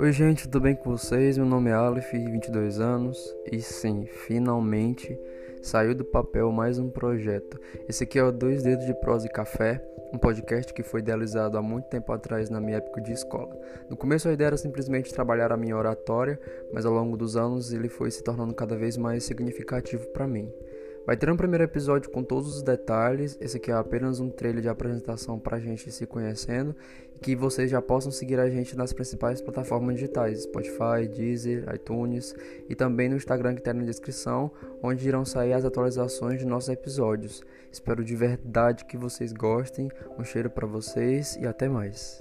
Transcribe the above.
Oi, gente, tudo bem com vocês? Meu nome é Aleph, 22 anos, e sim, finalmente saiu do papel mais um projeto. Esse aqui é o Dois Dedos de Prosa e Café, um podcast que foi idealizado há muito tempo atrás na minha época de escola. No começo a ideia era simplesmente trabalhar a minha oratória, mas ao longo dos anos ele foi se tornando cada vez mais significativo para mim. Vai ter um primeiro episódio com todos os detalhes. Esse aqui é apenas um trailer de apresentação para a gente se conhecendo e que vocês já possam seguir a gente nas principais plataformas digitais: Spotify, Deezer, iTunes e também no Instagram que está na descrição, onde irão sair as atualizações de nossos episódios. Espero de verdade que vocês gostem. Um cheiro para vocês e até mais.